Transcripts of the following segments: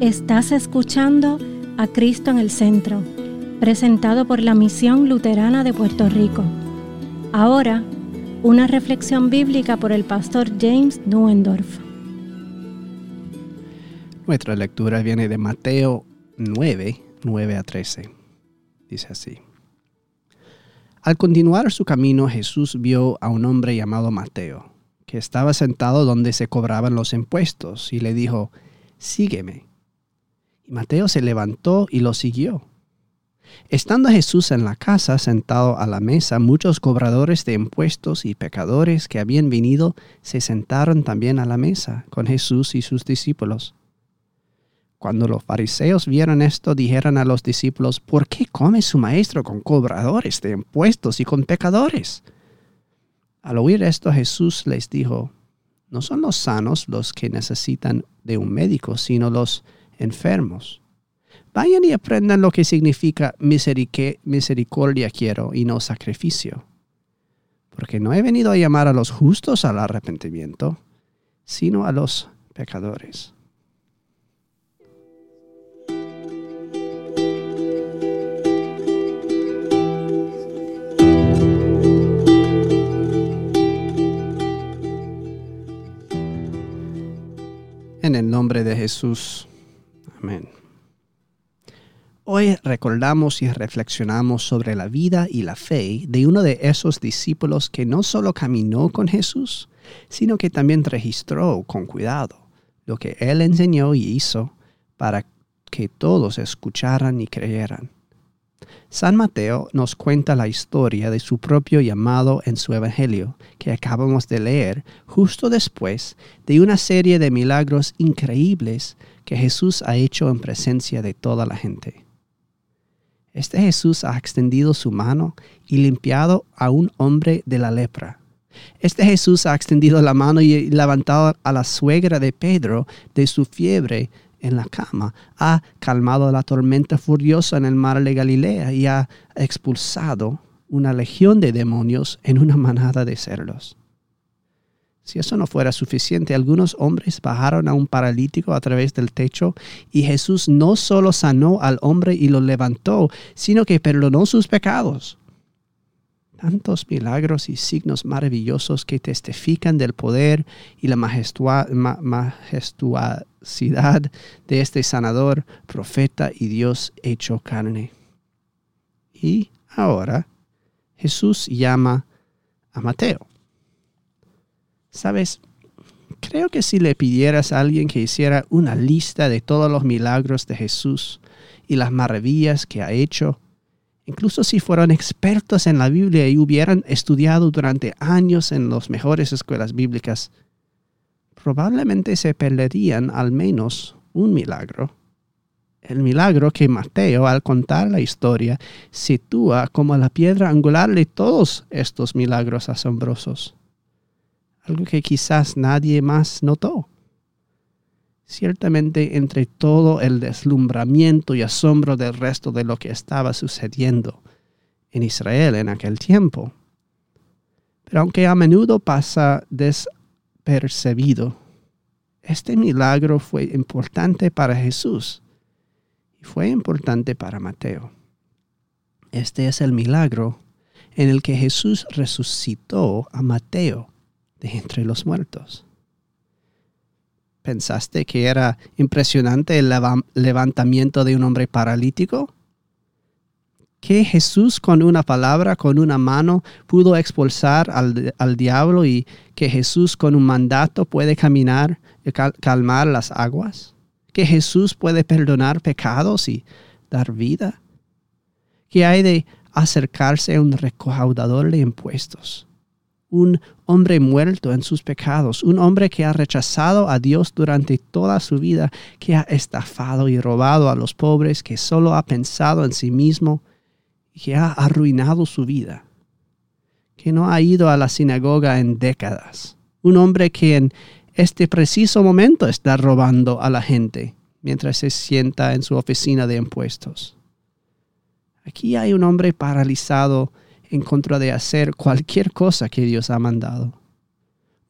Estás escuchando a Cristo en el Centro, presentado por la Misión Luterana de Puerto Rico. Ahora, una reflexión bíblica por el pastor James Nuendorf. Nuestra lectura viene de Mateo 9, 9 a 13. Dice así. Al continuar su camino, Jesús vio a un hombre llamado Mateo, que estaba sentado donde se cobraban los impuestos, y le dijo, Sígueme. Y Mateo se levantó y lo siguió. Estando Jesús en la casa, sentado a la mesa, muchos cobradores de impuestos y pecadores que habían venido se sentaron también a la mesa con Jesús y sus discípulos. Cuando los fariseos vieron esto, dijeron a los discípulos, ¿por qué come su maestro con cobradores de impuestos y con pecadores? Al oír esto, Jesús les dijo, no son los sanos los que necesitan de un médico, sino los enfermos. Vayan y aprendan lo que significa misericordia quiero y no sacrificio. Porque no he venido a llamar a los justos al arrepentimiento, sino a los pecadores. En el nombre de Jesús. Amén. Hoy recordamos y reflexionamos sobre la vida y la fe de uno de esos discípulos que no solo caminó con Jesús, sino que también registró con cuidado lo que él enseñó y hizo para que todos escucharan y creyeran. San Mateo nos cuenta la historia de su propio llamado en su Evangelio, que acabamos de leer justo después de una serie de milagros increíbles que Jesús ha hecho en presencia de toda la gente. Este Jesús ha extendido su mano y limpiado a un hombre de la lepra. Este Jesús ha extendido la mano y levantado a la suegra de Pedro de su fiebre en la cama, ha calmado la tormenta furiosa en el mar de Galilea y ha expulsado una legión de demonios en una manada de cerdos. Si eso no fuera suficiente, algunos hombres bajaron a un paralítico a través del techo y Jesús no solo sanó al hombre y lo levantó, sino que perdonó sus pecados tantos milagros y signos maravillosos que testifican del poder y la majestuosidad de este sanador, profeta y Dios hecho carne. Y ahora Jesús llama a Mateo. Sabes, creo que si le pidieras a alguien que hiciera una lista de todos los milagros de Jesús y las maravillas que ha hecho, incluso si fueran expertos en la Biblia y hubieran estudiado durante años en las mejores escuelas bíblicas, probablemente se perderían al menos un milagro. El milagro que Mateo, al contar la historia, sitúa como la piedra angular de todos estos milagros asombrosos. Algo que quizás nadie más notó. Ciertamente entre todo el deslumbramiento y asombro del resto de lo que estaba sucediendo en Israel en aquel tiempo. Pero aunque a menudo pasa despercebido, este milagro fue importante para Jesús y fue importante para Mateo. Este es el milagro en el que Jesús resucitó a Mateo de entre los muertos. ¿Pensaste que era impresionante el levantamiento de un hombre paralítico? ¿Que Jesús con una palabra, con una mano, pudo expulsar al, diablo y que Jesús con un mandato puede caminar y calmar las aguas? ¿Que Jesús puede perdonar pecados y dar vida? ¿Qué hay de acercarse a un recaudador de impuestos? Un hombre muerto en sus pecados, un hombre que ha rechazado a Dios durante toda su vida, que ha estafado y robado a los pobres, que solo ha pensado en sí mismo y que ha arruinado su vida, que no ha ido a la sinagoga en décadas, un hombre que en este preciso momento está robando a la gente mientras se sienta en su oficina de impuestos. Aquí hay un hombre paralizado en contra de hacer cualquier cosa que Dios ha mandado.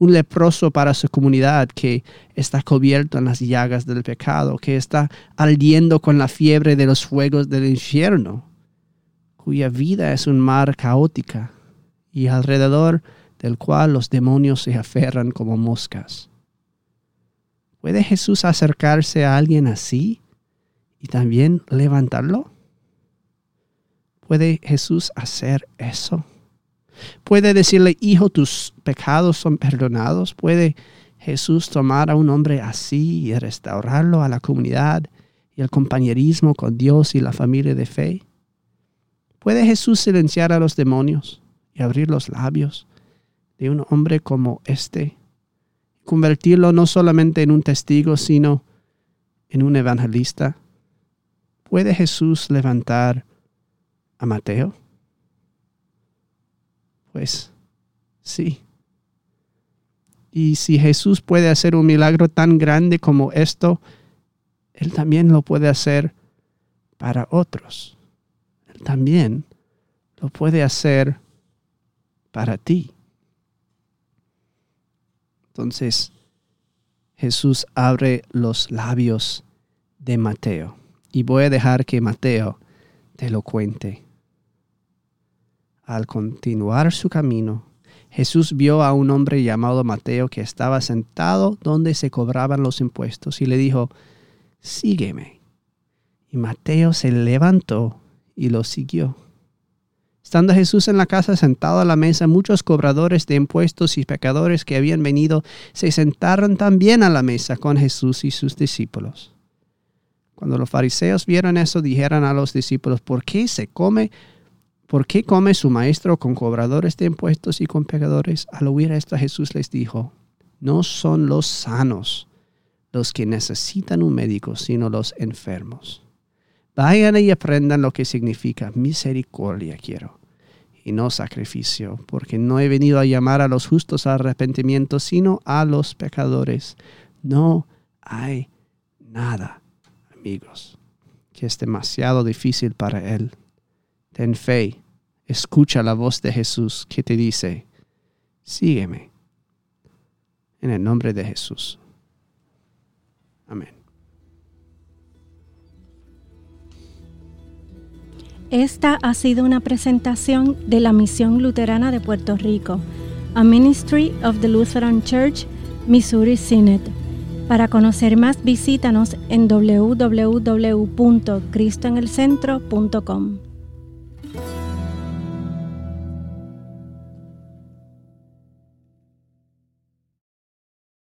un leproso para su comunidad que está cubierto en las llagas del pecado, que está ardiendo con la fiebre de los fuegos del infierno, cuya vida es un mar caótica y alrededor del cual los demonios se aferran como moscas. ¿Puede Jesús acercarse a alguien así y también levantarlo? ¿Puede Jesús hacer eso? ¿Puede decirle, hijo, tus pecados son perdonados? ¿Puede Jesús tomar a un hombre así y restaurarlo a la comunidad y al compañerismo con Dios y la familia de fe? ¿Puede Jesús silenciar a los demonios y abrir los labios de un hombre como este? Convertirlo no solamente en un testigo, sino en un evangelista. ¿Puede Jesús levantar a Mateo? Pues sí. Y si Jesús puede hacer un milagro tan grande como esto, Él también lo puede hacer para otros. Él también lo puede hacer para ti. Entonces, Jesús abre los labios de Mateo. Y voy a dejar que Mateo te lo cuente. Al continuar su camino, Jesús vio a un hombre llamado Mateo que estaba sentado donde se cobraban los impuestos y le dijo, sígueme. Y Mateo se levantó y lo siguió. Estando Jesús en la casa sentado a la mesa, muchos cobradores de impuestos y pecadores que habían venido se sentaron también a la mesa con Jesús y sus discípulos. Cuando los fariseos vieron eso, dijeron a los discípulos, ¿por qué se come? ¿Por qué come su maestro con cobradores de impuestos y con pecadores? Al oír esto, Jesús les dijo, no son los sanos los que necesitan un médico, sino los enfermos. Vayan y aprendan lo que significa misericordia quiero y no sacrificio, porque no he venido a llamar a los justos a arrepentimiento, sino a los pecadores. No hay nada, amigos, que es demasiado difícil para Él. Ten fe, escucha la voz de Jesús que te dice, sígueme. En el nombre de Jesús. Amén. Esta ha sido una presentación de la Misión Luterana de Puerto Rico, a Ministry of the Lutheran Church, Missouri Synod. Para conocer más, visítanos en www.cristoenelcentro.com.